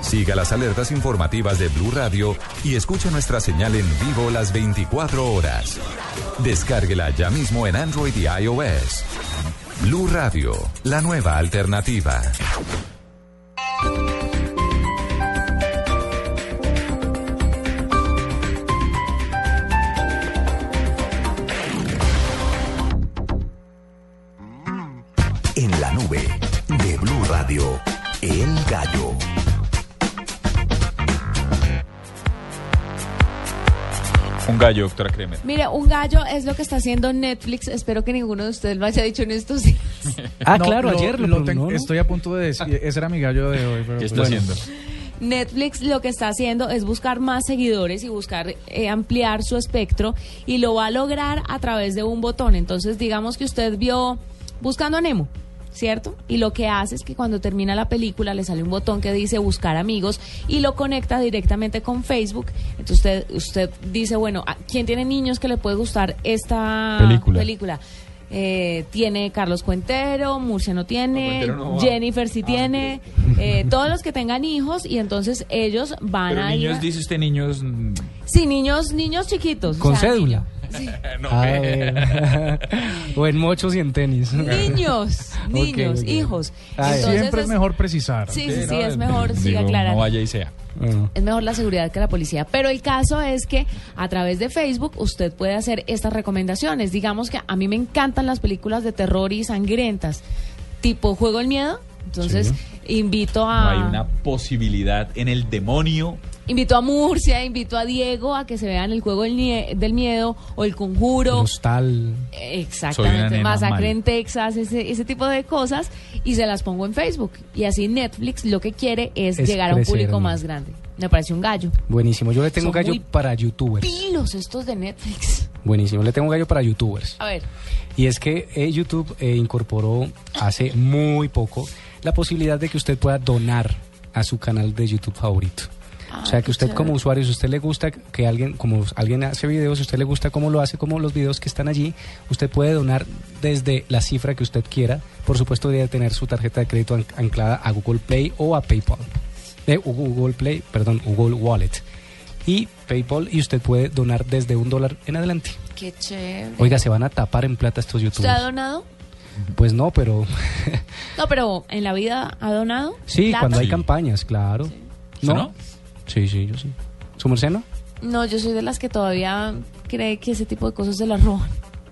Siga las alertas informativas de Blue Radio y escuche nuestra señal en vivo las 24 horas. Descárguela ya mismo en Android y iOS. Blue Radio, la nueva alternativa. Un gallo, doctora Kremer. Mire, un gallo es lo que está haciendo Netflix. Espero que ninguno de ustedes lo haya dicho en estos días. Ah, No, claro, lo- ayer lo lo tengo- ¿no? Estoy a punto de decir, ese era mi gallo de hoy. pero ¿Qué está haciendo? Netflix lo que está haciendo es buscar más seguidores y buscar eh, ampliar su espectro y lo va a lograr a través de un botón. Entonces, digamos que usted vio Buscando a Nemo, ¿cierto? Y lo que hace es que cuando termina la película le sale un botón que dice buscar amigos y lo conecta directamente con Facebook. Entonces usted, usted dice, bueno, ¿a ¿quién tiene niños que le puede gustar esta Película. película? Eh, tiene Carlos Cuentero, Murcia no tiene, no. Jennifer sí tiene, eh, todos los que tengan hijos y entonces ellos van Pero a ir. niños, a- dice usted niños... mm, Sí, niños, niños chiquitos. o Con sea, cédula. no, Ah, o en mochos y en tenis. Niños, niños, hijos. Ah, Entonces Siempre es mejor precisar. Sí, sí, Sí, sí, no, es mejor, sí, digo, aclarar. No vaya y sea. Es mejor la seguridad que la policía. Pero el caso es que a través de Facebook usted puede hacer estas recomendaciones. Digamos que a mí me encantan las películas de terror y sangrientas, tipo Juego el Miedo. Entonces invito No a hay una posibilidad en el demonio. Invito a Murcia, invito a Diego a que se vean el Juego del, Nie- del Miedo o el Conjuro. Hostal. Una Exactamente, masacre en Texas, ese, ese tipo de cosas, y se las pongo en Facebook. Y así Netflix lo que quiere es, Es llegar a un público ¿no? más grande. Me parece un gallo. Buenísimo. Yo le tengo Son gallo muy para youtubers. Pilos estos de Netflix. Buenísimo. Le tengo un gallo para youtubers. A ver. Y es que eh, YouTube eh, incorporó hace muy poco la posibilidad de que usted pueda donar a su canal de YouTube favorito. Ah, o sea, que usted como usuario, si usted le gusta que alguien, como alguien hace videos, si usted le gusta cómo lo hace, como los videos que están allí, usted puede donar desde la cifra que usted quiera. Por supuesto, debería tener su tarjeta de crédito an- anclada a Google Play o a PayPal. Eh, Google Play, perdón, Google Wallet. Y PayPal, y usted puede donar desde un dólar en adelante. Qué chévere. Oiga, se van a tapar en plata estos ¿Usted ha youtubers. donado? Pues no, pero No, pero en la vida ha donado. sí, ¿Plata? cuando hay campañas, claro. ¿Usted no? Sí, sí, yo sí. ¿Su merced no? No, yo soy de las que todavía cree que ese tipo de cosas se las roban.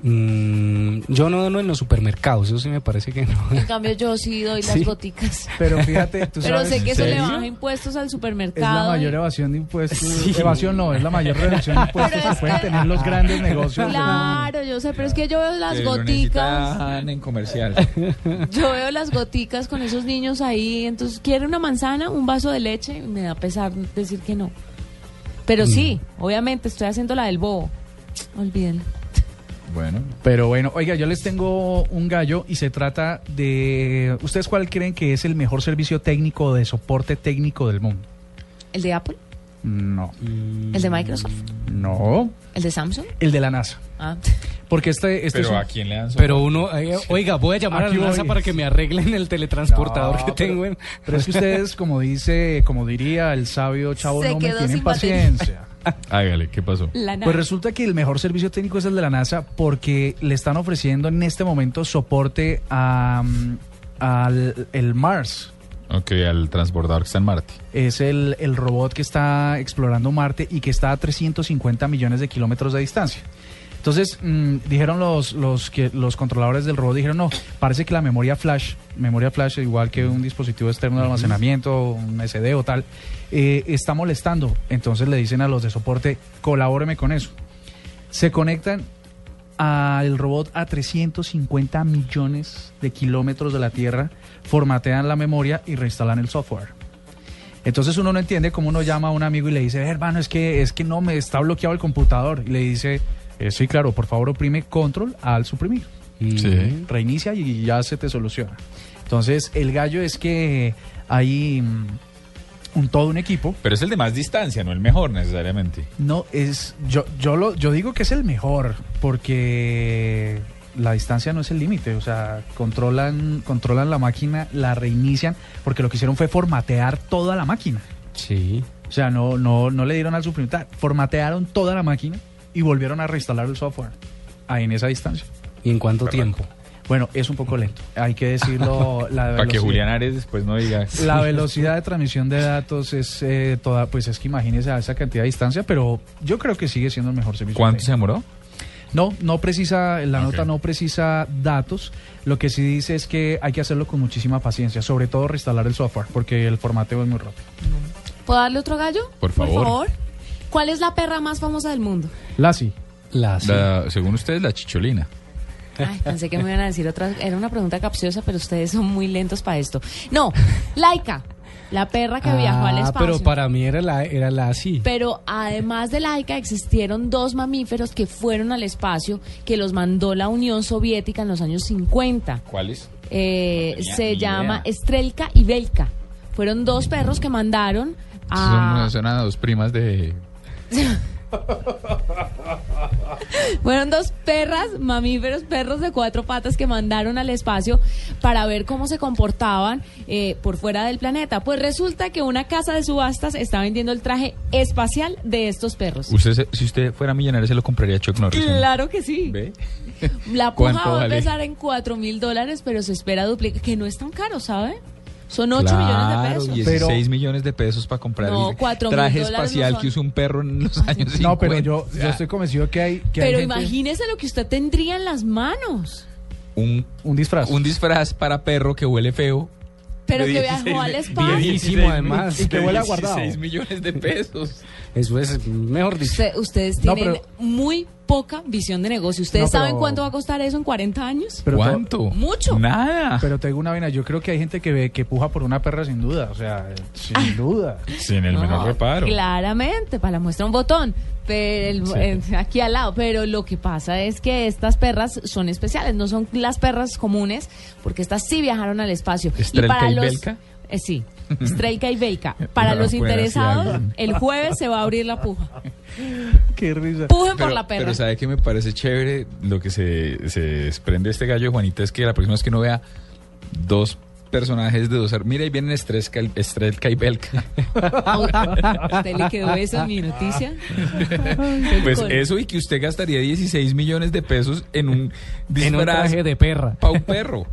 Mm, yo no dono en los supermercados, eso sí me parece que no. En cambio, yo sí doy las Sí. goticas. Pero fíjate, tú Pero sabes- sé que ¿En eso le baja impuestos al Es supermercado. la mayor evasión de impuestos. Sí. Evasión no, es la mayor reducción de impuestos que pueden tener los grandes negocios. Claro, yo sé, pero es que yo veo las lo goticas. en comercial. Yo veo las goticas con esos niños ahí, entonces quiere una manzana, un vaso de leche, me da pesar decir que no. Pero sí, obviamente estoy haciendo la del bobo. Olvídenlo. Bueno. Pero bueno, oiga, yo les tengo un gallo y se trata de... ¿Ustedes cuál creen que es el mejor servicio técnico de soporte técnico del mundo? ¿El de Apple? No. ¿El de Microsoft? No. ¿El de Samsung? El de la NASA. Ah. Porque este, este Pero es un- ¿a quién le dan Pero uno, eh, oiga, voy a llamar Aquí a la NASA voy. para que me arreglen el teletransportador No, que pero- tengo. en- Pero es que ustedes, como dice, como diría el sabio chavo, Se no me tienen batería. Hágale, ¿qué pasó? Pues resulta que el mejor servicio técnico es el de la NASA porque le están ofreciendo en este momento soporte a, mm, al el Mars. Ok, al transbordador que está en Marte. Es el, el robot que está explorando Marte y que está a 350 millones de kilómetros de distancia. Entonces, mm, dijeron los, los, que, los controladores del robot, dijeron, no, parece que la memoria flash, memoria flash igual que un dispositivo externo de almacenamiento, un SD o tal, eh, está molestando. Entonces le dicen a los de soporte, colabóreme con eso. Se conectan al robot a 350 millones de kilómetros de la Tierra, formatean la memoria y reinstalan el software. Entonces uno no entiende cómo uno llama a un amigo y le dice, hermano, es que, es que no me está bloqueado el computador. Y le dice, "Eh, sí, claro, por favor oprime control al suprimir. Y Sí. reinicia y ya se te soluciona. Entonces el gallo es que hay mm, un, todo un equipo. Pero es el de más distancia, no el mejor necesariamente. No, es, yo, yo, lo, yo digo que es el mejor porque la distancia no es el límite, o sea, controlan, controlan la máquina, la reinician, porque lo que hicieron fue formatear toda la máquina. Sí. O sea, no, no, no le dieron al suprimir, formatearon toda la máquina y volvieron a reinstalar el software ahí en esa distancia. ¿Y en cuánto tiempo? Bueno, es un poco lento, hay que decirlo. La Para que Julián Ares después no diga. la velocidad de transmisión de datos es eh, toda, pues es que imagínese a esa cantidad de distancia, pero yo creo que sigue siendo el mejor servicio. ¿Cuánto se demoró? No, no precisa, la nota no precisa datos. Lo que sí dice es que hay que hacerlo con muchísima paciencia, sobre todo reinstalar el software, porque el formateo es muy rápido. ¿Puedo darle otro gallo? Por favor. ¿Cuál es la perra más famosa del mundo? Lassie. La, La- según ustedes, la chicholina. Ay, pensé que me iban a decir otra. Era una pregunta capciosa, pero ustedes son muy lentos para esto. No, Laika, la perra que viajó al Ah, espacio. pero para mí era la, era la así. Pero además de Laika existieron dos mamíferos que fueron al espacio que los mandó la Unión Soviética en los años 50. ¿Cuáles? Eh, No se llama idea. Strelka y Belka. Fueron dos perros que mandaron a... Son, son a dos primas de. Fueron dos perras, mamíferos, perros de cuatro patas que mandaron al espacio para ver cómo se comportaban eh, por fuera del planeta. Pues resulta que una casa de subastas está vendiendo el traje espacial de estos perros. Usted, se- si usted fuera millonario, se lo compraría a Chuck Norris. ¿no? Claro que sí. ¿Ve? La ¿Cuánto puja va a vale? empezar en cuatro mil dólares, pero se espera duplicar, que no es tan caro, ¿sabe? Son 8 millones de Claro, pesos. 16 millones de pesos para comprar No, el traje espacial no que usa un perro en los años 50. No, pero yo, yo estoy convencido que hay. Que hay Pero gente- imagínese lo que usted tendría en las manos. un, un disfraz. Un disfraz para perro que huele feo. Pero que 16 viajó al espacio. Bienísimo, 16 además. de Y que huele a 16 guardado. millones de pesos. Eso es mejor dicho. Usted- ustedes No, tienen pero- muy poca visión de negocio. ¿Ustedes No, pero- saben cuánto va a costar eso en 40 años? Pero to- ¿Cuánto? Mucho. Nada. Pero te digo una vaina, yo creo que hay gente que ve que puja por una perra sin duda, o sea, sin duda. Sin el menor No, reparo. Claramente, para la muestra un botón. Pero el- Sí. eh, aquí al lado. Pero lo que pasa es que estas perras son especiales, no son las perras comunes, porque estas sí viajaron al espacio. ¿Strelka y Belka? Eh, sí, Strelka y Belka. Para No los interesados, el jueves se va a abrir la puja. Qué risa. Pujen por Pero, la perra. pero ¿sabe qué me parece chévere? Lo que se, se desprende de este gallo de Juanita es que la próxima vez que no vea dos personajes de dos... ar- Mira, ahí vienen Estrelka, Estrelka y Belka. ¿A usted le quedó eso en mi noticia? Pues eso y que usted gastaría 16 millones de pesos en un En un traje de perra. para un perro.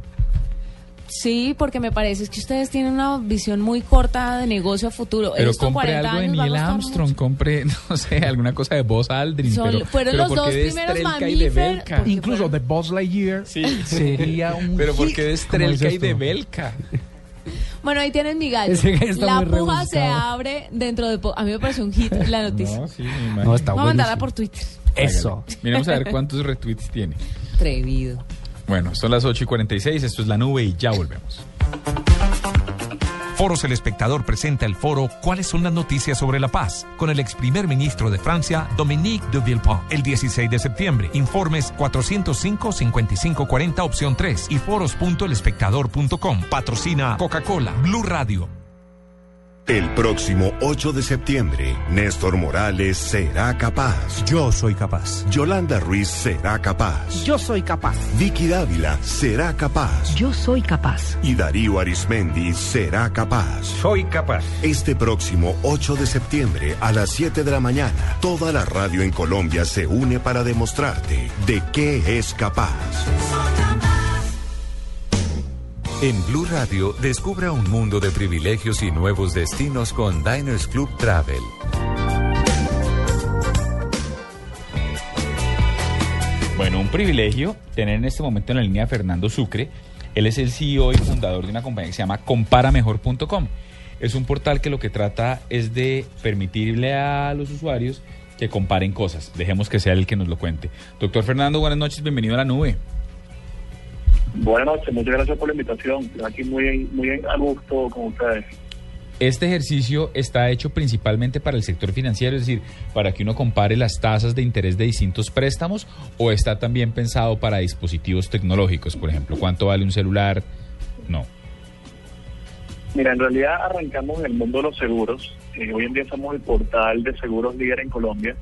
Sí, porque me parece que ustedes tienen una visión muy corta de negocio a futuro. Pero compre 40 algo de Neil Armstrong, compre, no sé, alguna cosa de Buzz Aldrin. Son- pero, fueron pero los ¿por dos primeros mamíferos, Belka? porque Incluso de Buzz Lightyear sería un Pero ¿por hit, qué de Estrelka y de. Belka? Bueno, ahí tienen mi gallo. La puja se abre dentro de... po- A mí me pareció un hit la noticia. No, sí, me. No, está Vamos a mandarla por Twitter. Eso. Miremos a ver cuántos retweets tiene. Atrevido. Bueno, son las 8 y 46, esto es La Nube y ya volvemos. Foros El Espectador presenta el foro ¿Cuáles son las noticias sobre la paz? con el ex primer ministro de Francia, Dominique de Villepin, el 16 de septiembre. Informes 405-5540 opción 3 y foros.elespectador.com. Patrocina Coca-Cola, Blue Radio. El próximo 8 de septiembre, Néstor Morales será capaz. Yo soy capaz. Yolanda Ruiz será capaz. Yo soy capaz. Vicky Dávila será capaz. Yo soy capaz. Y Darío Arismendi será capaz. Soy capaz. Este próximo 8 de septiembre a las 7 de la mañana, toda la radio en Colombia se une para demostrarte de qué es capaz. En Blue Radio, descubra un mundo de privilegios y nuevos destinos con Diners Club Travel. Bueno, un privilegio tener en este momento en la línea a Fernando Sucre. Él es el CEO y fundador de una compañía que se llama comparamejor.com. Es un portal que lo que trata es de permitirle a los usuarios que comparen cosas. Dejemos que sea el que nos lo cuente. Doctor Fernando, buenas noches, bienvenido a la nube. Buenas noches, muchas gracias por la invitación. Estoy Aquí muy, muy a gusto con ustedes. Este ejercicio está hecho principalmente para el sector financiero, es decir, para que uno compare las tasas de interés de distintos préstamos o está también pensado para dispositivos tecnológicos, por ejemplo, cuánto vale un celular. No. Mira, en realidad arrancamos en el mundo de los seguros. Eh, hoy en día somos el portal de seguros líder en Colombia.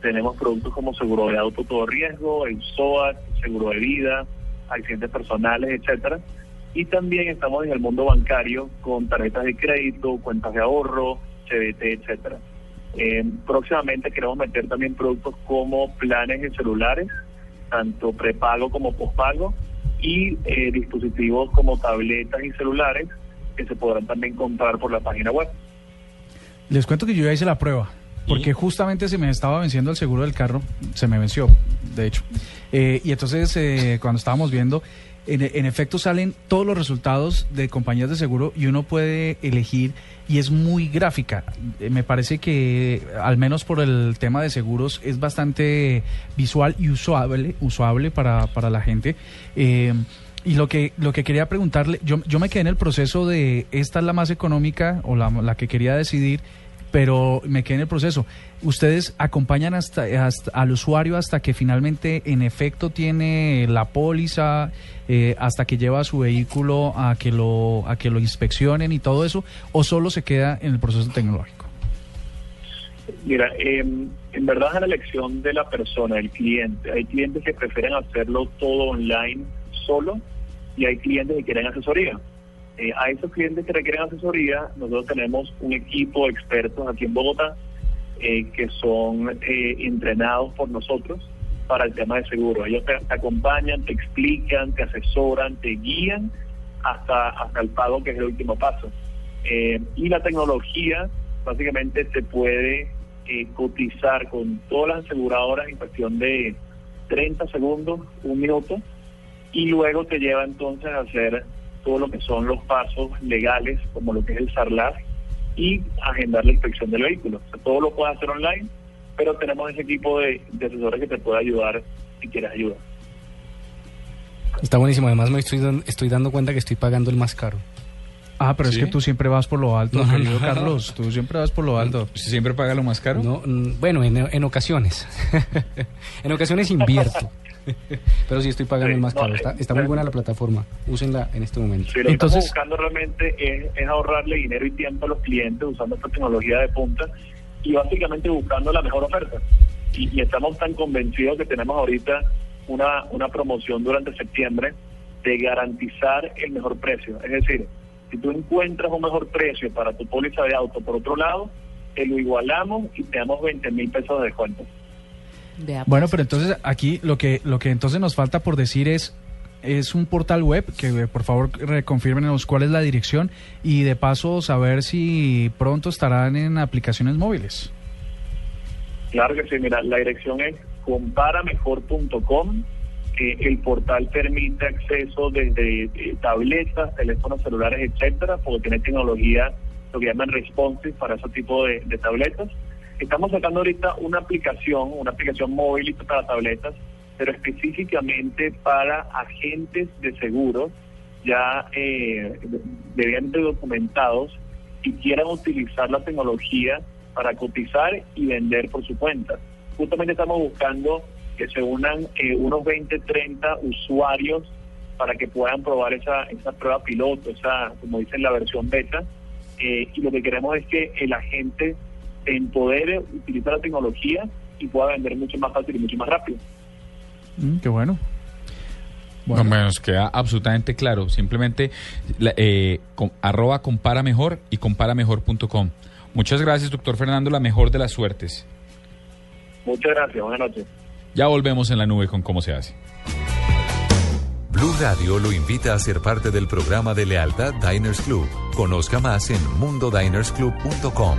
Tenemos productos como seguro de auto todo riesgo, el SOAT, seguro de vida, accidentes personales, etcétera. Y también estamos en el mundo bancario con tarjetas de crédito, cuentas de ahorro, CDT, etcétera. Eh, próximamente queremos meter también productos como planes de celulares, tanto prepago como pospago, y eh, dispositivos como tabletas y celulares que se podrán también comprar por la página web. Les cuento que yo ya hice la prueba. Porque justamente se me estaba venciendo el seguro del carro, se me venció, de hecho. Eh, y entonces, eh, cuando estábamos viendo, en, en efecto salen todos los resultados de compañías de seguro y uno puede elegir y es muy gráfica. Eh, me parece que, al menos por el tema de seguros, es bastante visual y usable, usable para, para la gente. Eh, y lo que, lo que quería preguntarle, yo, yo me quedé en el proceso de esta es la más económica o la, la que quería decidir, pero me quedé en el proceso. ¿Ustedes acompañan hasta, al usuario hasta que finalmente en efecto tiene la póliza, eh, hasta que lleva su vehículo a que lo a que lo inspeccionen y todo eso, o solo se queda en el proceso tecnológico? Mira, eh, en verdad es la elección de la persona, del cliente. Hay clientes que prefieren hacerlo todo online solo y hay clientes que quieren asesoría. Eh, a esos clientes que requieren asesoría, nosotros tenemos un equipo de expertos aquí en Bogotá eh, que son eh, entrenados por nosotros para el tema de seguro. Ellos te, te acompañan, te explican, te asesoran, te guían hasta, hasta el pago, que es el último paso. Y la tecnología básicamente se puede cotizar con todas las aseguradoras en cuestión de 30 segundos, un minuto, y luego te lleva entonces a hacer todo lo que son los pasos legales, como lo que es el SARLAF, y agendar la inspección del vehículo. O sea, todo lo puedes hacer online, pero tenemos ese equipo de, de asesores que te puede ayudar si quieres ayuda. Está buenísimo. Además, me estoy, estoy dando cuenta que estoy pagando el más caro. Ah, pero ¿Sí? es que tú siempre vas por lo alto, No, no, querido no. Carlos. Tú siempre vas por lo alto. ¿Usted siempre paga lo más caro? No, mm, bueno, en, en ocasiones. en ocasiones invierto. Pero sí estoy pagando el más no, caro. Está, está muy buena la plataforma. Úsenla en este momento. Sí, lo que estamos buscando realmente es, es ahorrarle dinero y tiempo a los clientes usando esta tecnología de punta y básicamente buscando la mejor oferta. Y, y estamos tan convencidos que tenemos ahorita una, una promoción durante septiembre de garantizar el mejor precio. Es decir, si tú encuentras un mejor precio para tu póliza de auto por otro lado, te lo igualamos y te damos 20 mil pesos de descuento. Bueno, pero entonces aquí lo que lo que entonces nos falta por decir es es un portal web que eh, por favor reconfírmenos cuál es la dirección y de paso saber si pronto estarán en aplicaciones móviles. Claro que sí, mira, la dirección es comparamejor.com. Eh, el portal permite acceso desde eh, tabletas, teléfonos celulares, etcétera, porque tiene tecnología, lo que llaman responsive para ese tipo de, de tabletas. Estamos sacando ahorita una aplicación, una aplicación móvil para tabletas, pero específicamente para agentes de seguros ya eh, debidamente documentados y quieran utilizar la tecnología para cotizar y vender por su cuenta. Justamente estamos buscando que se unan eh, unos 20, 30 usuarios para que puedan probar esa, esa prueba piloto, esa, como dicen, la versión beta. Eh, y lo que queremos es que el agente se empodere, utilice la tecnología y pueda vender mucho más fácil y mucho más rápido. Mm, qué bueno. No, me nos queda absolutamente claro. Simplemente eh, com- arroba compara mejor y comparamejor.com. Muchas gracias, doctor Fernando. La mejor de las suertes. Muchas gracias, buenas noches. Ya volvemos en la nube con cómo se hace. Blue Radio lo invita a ser parte del programa de lealtad Diners Club. Conozca más en mundodinersclub.com.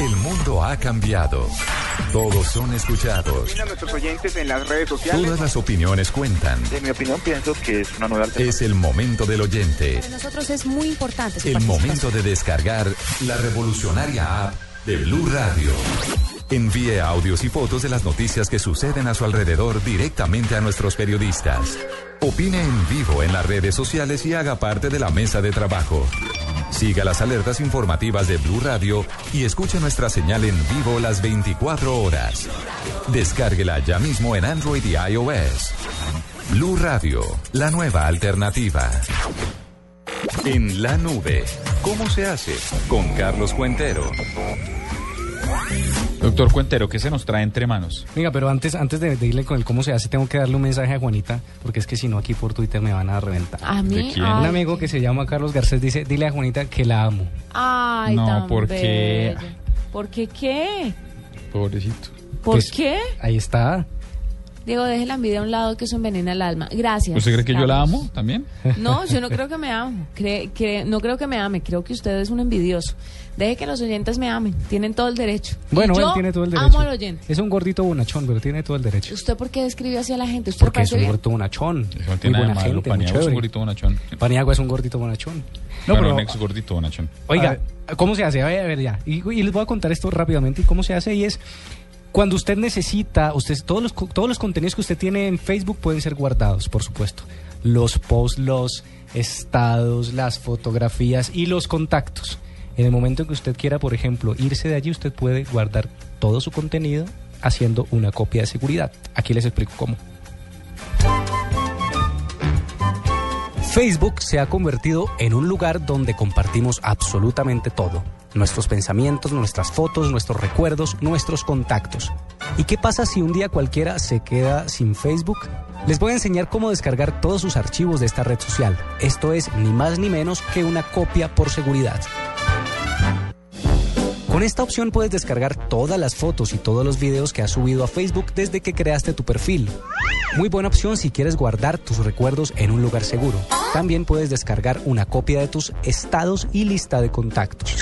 El mundo ha cambiado. Todos son escuchados. a nuestros oyentes en las redes sociales. Todas las opiniones cuentan. En mi opinión, pienso que es una nueva alternativa. Es el momento del oyente. Para nosotros es muy importante. su El momento de descargar la revolucionaria app de Blue Radio. Envíe audios y fotos de las noticias que suceden a su alrededor directamente a nuestros periodistas. Opine en vivo en las redes sociales y haga parte de la mesa de trabajo. Siga las alertas informativas de Blue Radio y escuche nuestra señal en vivo las 24 horas. Descárguela ya mismo en Android y iOS. Blue Radio, la nueva alternativa. En la nube, ¿cómo se hace? Con Carlos Cuentero. Doctor Cuentero, ¿qué se nos trae entre manos? Venga, pero antes, antes de, de irle con el cómo se hace, tengo que darle un mensaje a Juanita, porque es que si no aquí por Twitter me van a reventar. ¿A mí? ¿De quién? Un Ay. amigo que se llama Carlos Garcés dice, dile a Juanita que la amo. Ay, No, tan ¿por qué? bello. ¿Por qué qué? Pobrecito. ¿Por Pues, qué? Ahí está. Diego, deje la envidia a un lado que eso envenena el alma. Gracias. ¿Usted cree que yo la amo también? No, yo no creo que me amo. Cree- cree- no creo que me ame. Creo que usted es un envidioso. Deje que los oyentes me amen. Tienen todo el derecho. Bueno, yo él tiene todo el derecho. amo al oyente. Es un gordito bonachón, pero tiene todo el derecho. ¿Usted por qué describe así a la gente? ¿Usted Porque es un gordito bonachón. no Muy tiene buena malo. gente, Paniagua es un gordito bonachón. Paniagua es un gordito bonachón. No, pero- un ex gordito bonachón. Oiga, ¿cómo se hace? A ver, a ver ya. Y, y les voy a contar esto rápidamente. ¿Y cómo se hace? Y es cuando usted necesita, usted todos los todos los contenidos que usted tiene en Facebook pueden ser guardados, por supuesto. Los posts, los estados, las fotografías y los contactos. En el momento en que usted quiera, por ejemplo, irse de allí, usted puede guardar todo su contenido haciendo una copia de seguridad. Aquí les explico cómo. Facebook se ha convertido en un lugar donde compartimos absolutamente todo. Nuestros pensamientos, nuestras fotos, nuestros recuerdos, nuestros contactos. ¿Y qué pasa si un día cualquiera se queda sin Facebook? Les voy a enseñar cómo descargar todos sus archivos de esta red social. Esto es ni más ni menos que una copia por seguridad. Con esta opción puedes descargar todas las fotos y todos los videos que has subido a Facebook desde que creaste tu perfil. Muy buena opción si quieres guardar tus recuerdos en un lugar seguro. También puedes descargar una copia de tus estados y lista de contactos.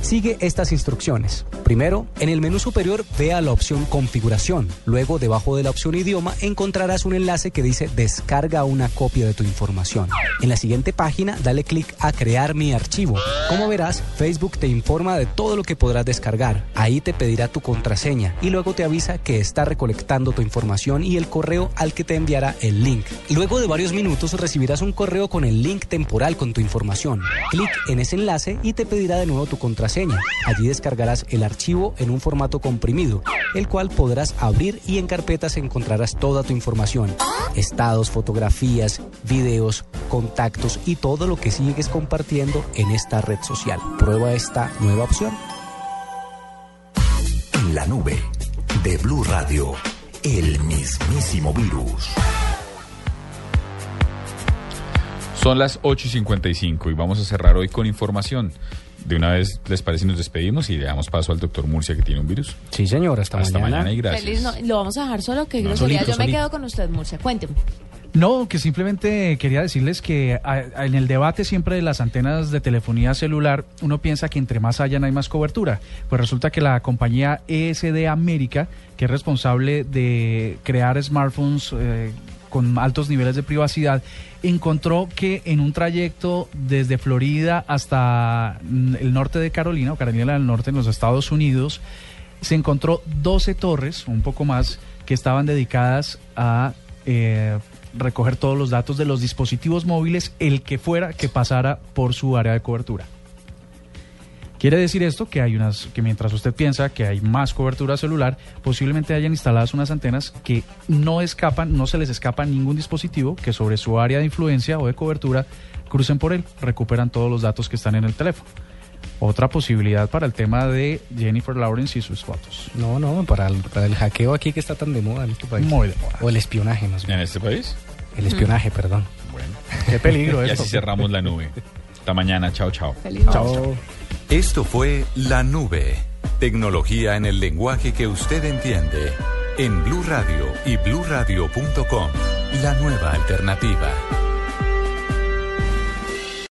Sigue estas instrucciones. Primero, en el menú superior vea la opción configuración. Luego, debajo de la opción idioma, encontrarás un enlace que dice descarga una copia de tu información. En la siguiente página, dale clic a crear mi archivo. Como verás, Facebook te informa de todo lo que podrás descargar. Ahí te pedirá tu contraseña y luego te avisa que está recolectando tu información y el correo al que te enviará el link. Luego de varios minutos recibirás un correo con el link temporal con tu información. Clic en ese enlace y te pedirá de nuevo tu contraseña. Allí descargarás el archivo en un formato comprimido, el cual podrás abrir y en carpetas encontrarás toda tu información. Estados, fotografías, videos, contactos y todo lo que sigues compartiendo en esta red social. Prueba esta nueva opción. En la nube de Blue Radio, el mismísimo virus. Son las 8 y 55 y vamos a cerrar hoy con información. De una vez, ¿les parece si nos despedimos y le damos paso al doctor Murcia que tiene un virus? Sí, señor, hasta, Hasta mañana. mañana y gracias. Feliz no- lo vamos a dejar solo, que No, grosería. solito, Yo me quedo con usted, Murcia. Cuénteme. No, que simplemente quería decirles que en el debate siempre de las antenas de telefonía celular, uno piensa que entre más hayan hay más cobertura. Pues resulta que la compañía ESD América, que es responsable de crear smartphones eh, con altos niveles de privacidad, encontró que en un trayecto desde Florida hasta mm, el norte de Carolina, o Carolina del Norte en los Estados Unidos, se encontró 12 torres, un poco más, que estaban dedicadas a eh, recoger todos los datos de los dispositivos móviles, el que fuera que pasara por su área de cobertura. Quiere decir esto que hay unas que mientras usted piensa que hay más cobertura celular, posiblemente hayan instaladas unas antenas que no escapan, no se les escapa ningún dispositivo que sobre su área de influencia o de cobertura crucen por él, recuperan todos los datos que están en el teléfono. Otra posibilidad para el tema de Jennifer Lawrence y sus fotos. No, no, para el, para el hackeo aquí que está tan de moda en este país. Muy de moda. O el espionaje más bien. ¿En este país? El espionaje, perdón. Bueno. Qué peligro Y esto. así cerramos la nube. Hasta mañana. Chao, chao. Chao. Esto fue La Nube. Tecnología en el lenguaje que usted entiende. En Blue Radio y bluradio.com. La nueva alternativa.